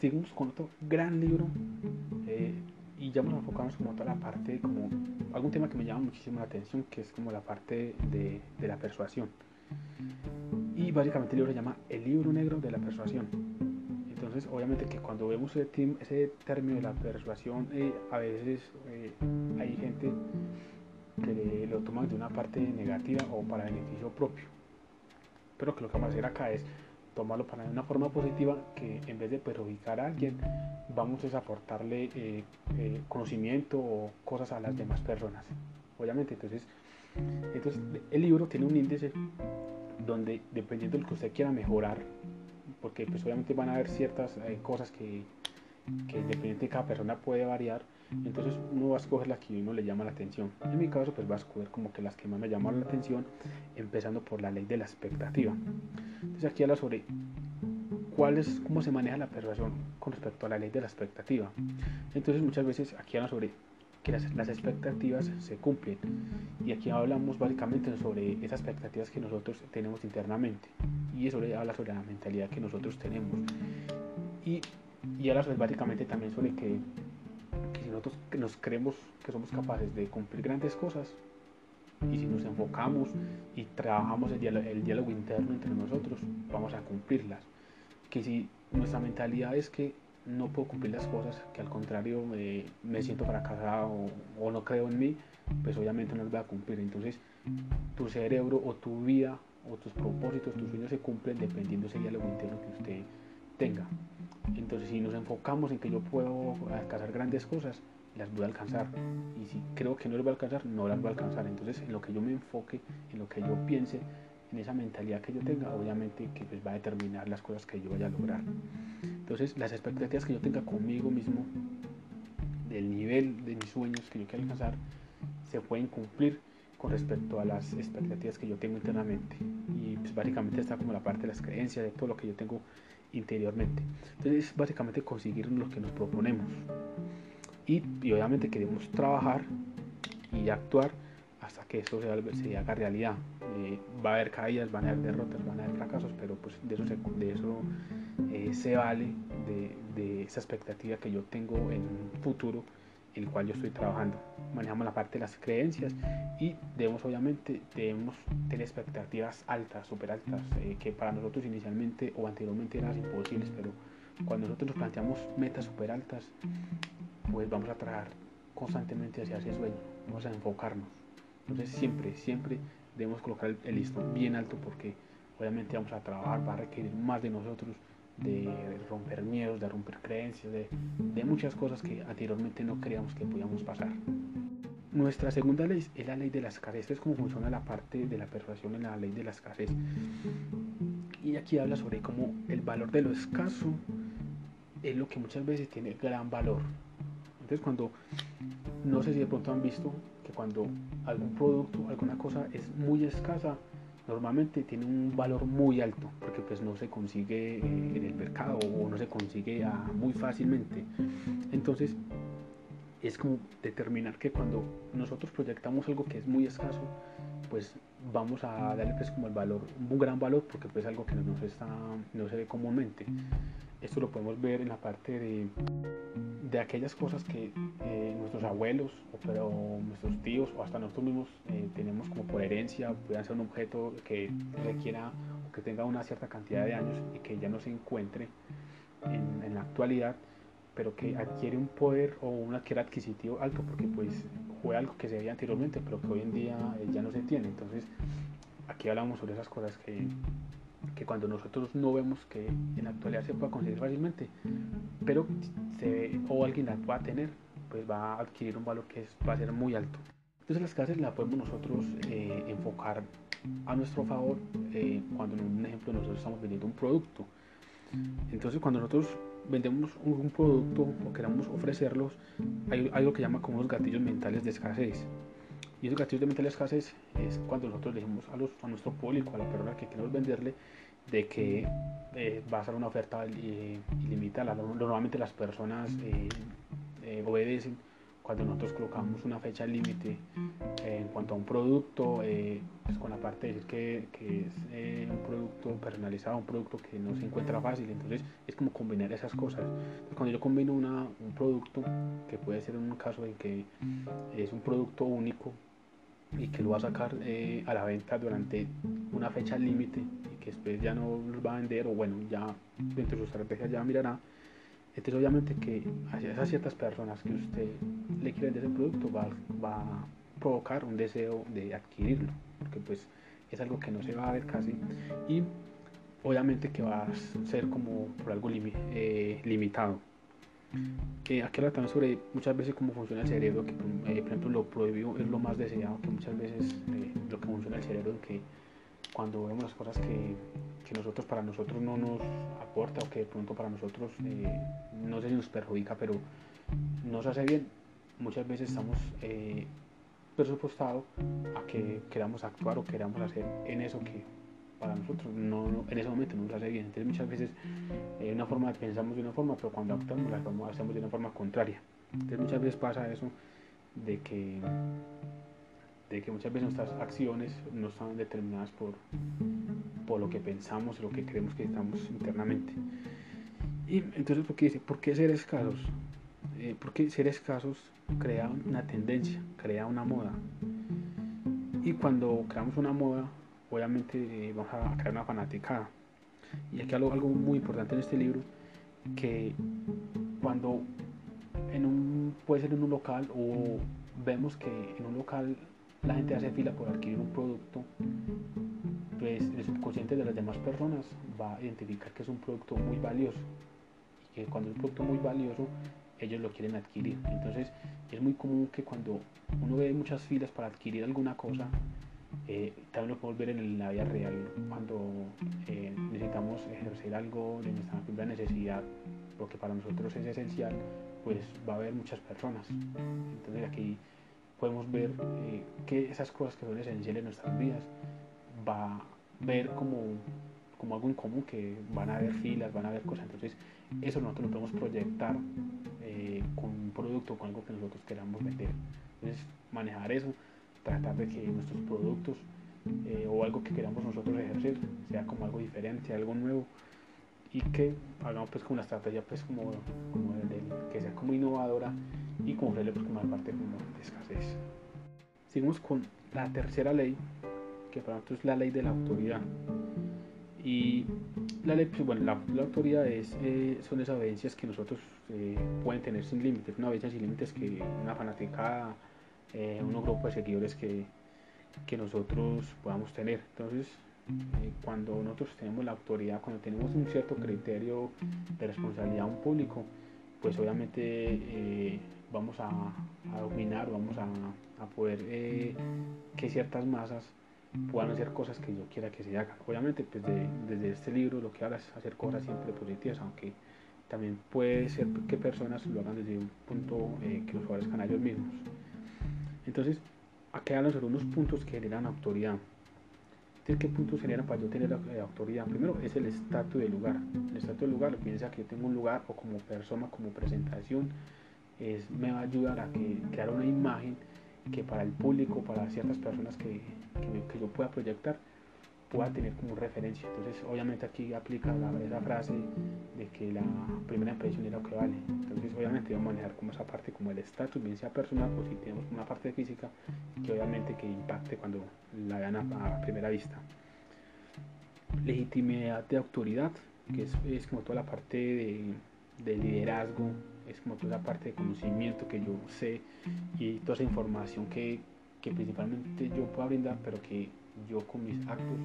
seguimos con otro gran libro eh, y ya nos enfocamos como toda la parte, como algún tema que me llama muchísimo la atención, que es como la parte de, de la persuasión. Y básicamente el libro se llama El libro negro de la persuasión. Entonces, obviamente que cuando vemos ese, ese término de la persuasión, eh, a veces eh, hay gente que lo toma de una parte negativa o para beneficio propio. Pero que lo que vamos a hacer acá es tomarlo para una forma positiva que en vez de perjudicar a alguien, vamos a aportarle eh, conocimiento o cosas a las demás personas. Obviamente, entonces, entonces el libro tiene un índice donde dependiendo de lo que usted quiera mejorar, porque pues obviamente van a haber ciertas eh, cosas que, que independientemente de cada persona puede variar, entonces uno va a escoger las que uno le llama la atención. En mi caso pues va a escoger como que las que más me llaman la atención, empezando por la ley de la expectativa. Entonces aquí habla sobre cuál es, cómo se maneja la persuasión con respecto a la ley de la expectativa. Entonces muchas veces aquí habla sobre que las, las, expectativas se cumplen. Y aquí hablamos básicamente sobre esas expectativas que nosotros tenemos internamente. Y eso habla sobre la mentalidad que nosotros tenemos. Y, y habla básicamente también sobre que, nosotros nos creemos que somos capaces de cumplir grandes cosas, y si nos enfocamos y trabajamos el diálogo, interno entre nosotros, vamos a cumplirlas. Que si nuestra mentalidad es que no puedo cumplir las cosas, que al contrario eh, me siento fracasado o, no creo en mí, pues obviamente no las voy a cumplir. Entonces tu cerebro o tu vida o tus propósitos, tus sueños se cumplen dependiendo ese diálogo interno que usted tenga. Entonces si nos enfocamos en que yo puedo alcanzar grandes cosas, las voy a alcanzar. Y si creo que no las voy a alcanzar, no las voy a alcanzar. Entonces en lo que yo me enfoque, en lo que yo piense, en esa mentalidad que yo tenga, obviamente que pues va a determinar las cosas que yo vaya a lograr. Entonces, las expectativas que yo tenga conmigo mismo, del nivel de mis sueños que yo quiero alcanzar, se pueden cumplir con respecto a las expectativas que yo tengo internamente. Y pues, básicamente está como la parte de las creencias, de todo lo que yo tengo interiormente. Entonces, es básicamente conseguir lo que nos proponemos. Y, y obviamente queremos trabajar y actuar hasta que eso se, se haga realidad. Eh, va a haber caídas, van a haber derrotas, van a haber fracasos, pero pues de eso se, de eso, eh, se vale de, de, esa expectativa que yo tengo en un futuro el cual yo estoy trabajando. Manejamos la parte de las creencias y debemos obviamente debemos tener expectativas altas, súper altas, eh, que para nosotros inicialmente o anteriormente eran imposibles, pero cuando nosotros nos planteamos metas súper altas, pues vamos a trabajar constantemente hacia ese sueño, vamos a enfocarnos. Entonces siempre, siempre debemos colocar el, listón bien alto porque obviamente vamos a trabajar, va a requerir más de nosotros, de romper miedos, de romper creencias, de, de muchas cosas que anteriormente no creíamos que podíamos pasar. Nuestra segunda ley es la ley de la escasez. es como funciona la parte de la persuasión en la ley de la escasez. Y aquí habla sobre cómo el valor de lo escaso es lo que muchas veces tiene gran valor. Entonces cuando, no sé si de pronto han visto que cuando algún producto, alguna cosa es muy escasa, normalmente tiene un valor muy alto porque pues no se consigue eh, en el mercado o no se consigue muy fácilmente. Entonces es como determinar que cuando nosotros proyectamos algo que es muy escaso, pues vamos a darle pues como el valor, un gran valor porque pues algo que no se, está, no se ve comúnmente. Esto lo podemos ver en la parte de, de aquellas cosas que eh, nuestros abuelos, o, pero nuestros tíos o hasta nosotros mismos eh, tenemos como por herencia, puedan ser un objeto que requiera o que tenga una cierta cantidad de años y que ya no se encuentre en, la actualidad, pero que adquiere un poder o un adquiere adquisitivo alto porque pues fue algo que se veía anteriormente, pero que hoy en día eh, ya no se tiene. Entonces, aquí hablamos sobre esas cosas que que cuando nosotros no vemos que en la actualidad se pueda conseguir fácilmente, pero se, o alguien la pueda tener, pues va a adquirir un valor que va a ser muy alto. Entonces las clases las podemos nosotros eh, enfocar a nuestro favor eh, cuando en un ejemplo nosotros estamos vendiendo un producto. Entonces cuando nosotros vendemos un, producto o queramos ofrecerlos, hay algo que llama como los gatillos mentales de escasez. Y esos gatillos de mentales escasez es cuando nosotros le decimos a, nuestro público, a la persona que queremos venderle, de que eh, va a ser una oferta ilimitada. Normalmente las personas eh, eh, obedecen cuando nosotros colocamos una fecha límite en cuanto a un producto, eh, pues con la parte de decir que, que es eh, un producto personalizado, un producto que no se encuentra fácil, entonces es como combinar esas cosas. cuando yo combino un producto, que puede ser un caso en que es un producto único y que lo va a sacar eh, a la venta durante una fecha límite y que después ya no lo va a vender o bueno, ya dentro de su estrategia ya mirará, entonces obviamente que a esas ciertas personas que usted le quiere vender ese producto va, va a provocar un deseo de adquirirlo, porque pues es algo que no se va a ver casi y obviamente que va a ser como por algo eh, limitado. Que aquí también sobre muchas veces cómo funciona el cerebro, que eh, por ejemplo lo prohibido es lo más deseado, que muchas veces eh, lo que funciona el cerebro, que cuando vemos las cosas que, que, nosotros para nosotros no nos aporta o que de pronto para nosotros no sé si nos perjudica, pero nos hace bien, muchas veces estamos presupuestado a que queramos actuar o queramos hacer en eso que para nosotros no, en ese momento no nos hace bien. Entonces muchas veces eh, una forma pensamos de una forma, pero cuando actuamos la hacemos de una forma contraria. Entonces muchas veces pasa eso de que de que muchas veces nuestras acciones no están determinadas por, por lo que pensamos lo que creemos que estamos internamente. Y entonces, ¿por qué? ¿Por qué ser escasos? Eh, porque ser escasos crea una tendencia, crea una moda. Y cuando creamos una moda, obviamente eh, vamos a crear una fanaticada. Y aquí algo, algo muy importante en este libro, que cuando en un, puede ser en un local o vemos que en un local la gente hace fila por adquirir un producto, pues el subconsciente de las demás personas va a identificar que es un producto muy valioso. Y que cuando es un producto muy valioso, ellos lo quieren adquirir. Entonces es muy común que cuando uno ve muchas filas para adquirir alguna cosa, eh, también lo podemos ver en la vida real cuando eh, necesitamos ejercer algo de nuestra propia necesidad, porque para nosotros es esencial, pues va a haber muchas personas. Entonces aquí podemos ver eh, que esas cosas que son esenciales en nuestras vidas va a ver como, como algo en común, que van a haber filas, van a haber cosas. Entonces eso nosotros lo podemos proyectar con un producto, con algo que nosotros queramos vender. Entonces, manejar eso, tratar de que nuestros productos eh, o algo que queramos nosotros ejercer sea como algo diferente, algo nuevo y que hagamos pues como una estrategia pues como, que sea como innovadora y como pues como una parte como de escasez. Seguimos con la tercera ley, que para nosotros es la ley de la autoridad. Y la ley, pues, bueno, la, autoridad es, eh, son esas obediencias que nosotros eh, pueden tener sin límites, una obediencia sin límites que una fanática, eh, un grupo de seguidores que, que nosotros podamos tener. Entonces, cuando nosotros tenemos la autoridad, cuando tenemos un cierto criterio de responsabilidad a un público, pues obviamente vamos a, dominar, vamos a, a poder que ciertas masas puedan hacer cosas que yo quiera que se hagan. Obviamente, pues desde este libro lo que habla es hacer cosas siempre positivas, aunque también puede ser que personas lo hagan desde un punto eh, que los favorezcan a ellos mismos. Entonces, aquí hablan sobre unos puntos que generan autoridad. ¿Qué puntos generan para yo tener eh, autoridad? Primero es el estatus del lugar. El estatus del lugar, piensa que yo tengo un lugar o como persona, como presentación, es, me va a ayudar a que, crear una imagen que para el público, para ciertas personas que, que, yo pueda proyectar, pueda tener como referencia. Entonces, obviamente aquí aplica la, esa frase de que la primera impresión es lo que vale. Entonces, obviamente vamos a manejar como esa parte como el estatus, bien sea personal o si tenemos una parte física que obviamente que impacte cuando la vean a, primera vista. Legitimidad de autoridad, que es, como toda la parte de, de liderazgo, es como toda la parte de conocimiento que yo sé y toda esa información que, que principalmente yo pueda brindar, pero que yo con mis actos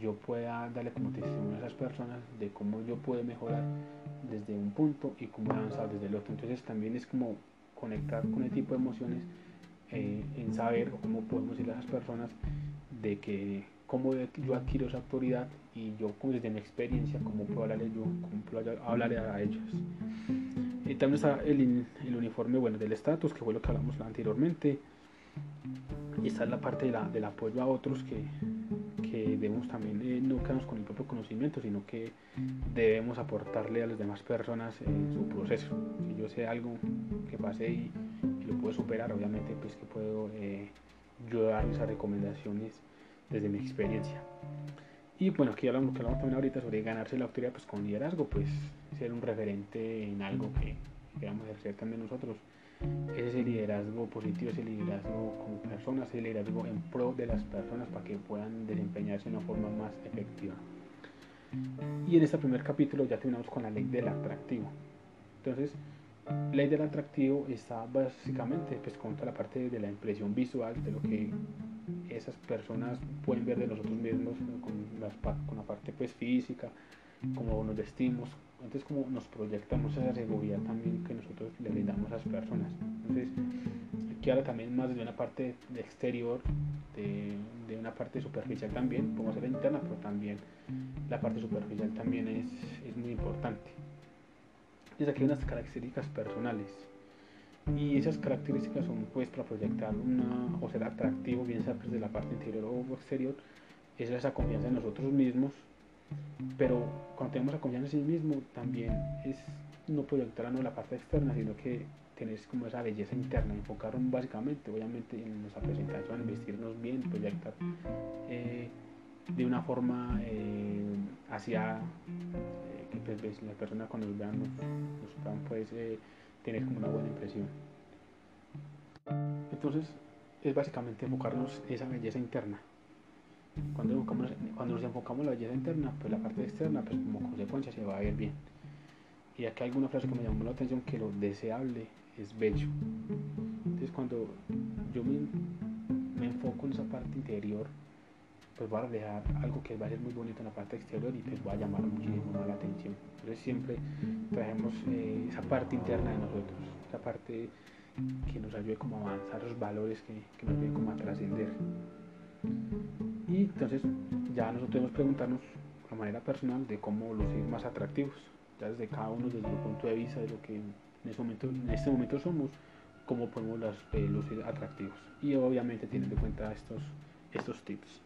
yo pueda darle como testimonio a esas personas de cómo yo puedo mejorar desde un punto y cómo avanzar desde el otro. Entonces también es como conectar con ese tipo de emociones eh, en saber cómo podemos decirle a esas personas de que cómo yo adquiero esa autoridad y yo desde mi experiencia cómo puedo hablarle yo, cómo puedo hablarle a ellos. Y también está el, el uniforme bueno del estatus, que fue lo que hablamos anteriormente y esta es la parte del apoyo a otros que, que debemos también eh, no quedarnos con el propio conocimiento, sino que debemos aportarle a las demás personas en su proceso. Si yo sé algo que pase y, y lo puedo superar, obviamente pues que puedo eh, yo dar esas recomendaciones desde mi experiencia. Y bueno, aquí hablamos, que hablamos también ahorita sobre ganarse la autoridad pues con liderazgo, pues ser un referente en algo que queramos ejercer también nosotros. Ese liderazgo positivo, ese liderazgo como personas, ese liderazgo en pro de las personas para que puedan desempeñarse de una forma más efectiva. Y en este primer capítulo ya terminamos con la ley del atractivo. Entonces, ley del atractivo está básicamente pues contra la parte de la impresión visual de lo que esas personas pueden ver de nosotros mismos con, con la parte pues física, cómo nos vestimos, entonces como nos proyectamos esa seguridad también que nosotros le brindamos a las personas. Entonces, aquí ahora también más de una parte exterior, de, una parte superficial también, podemos la interna, pero también la parte superficial también es, es muy importante. Entonces aquí unas características personales y esas características son pues para proyectar una o ser atractivo bien sea desde la parte interior o exterior es esa confianza en nosotros mismos pero cuando tenemos la confianza en sí mismo también es no proyectar no la parte externa sino que tener como esa belleza interna enfocar básicamente obviamente en nuestra presentación en vestirnos bien proyectar eh, de una forma eh, hacia eh, que pues, la persona cuando nos vean nos, puedan pues tener como una buena impresión. Entonces es básicamente enfocarnos esa belleza interna. Cuando, cuando nos enfocamos en la belleza interna, pues la parte externa, pues como consecuencia se va a ver bien. Y aquí hay alguna frase que me llamó la atención, que lo deseable es bello. Entonces cuando yo me, me enfoco en esa parte interior, pues va a dejar algo que va a ser muy bonito en la parte exterior y pues va a llamar muchísimo la atención. Entonces siempre traemos eh, esa parte interna de nosotros, esa parte que nos ayude como a avanzar los valores que, que nos ayude como a trascender. Y entonces ya nosotros debemos preguntarnos a manera personal de cómo lucir más atractivos, ya desde cada uno desde el punto de vista de lo que en este momento, en este momento somos, cómo podemos las, eh, lucir atractivos. Y obviamente teniendo en cuenta estos, estos tips.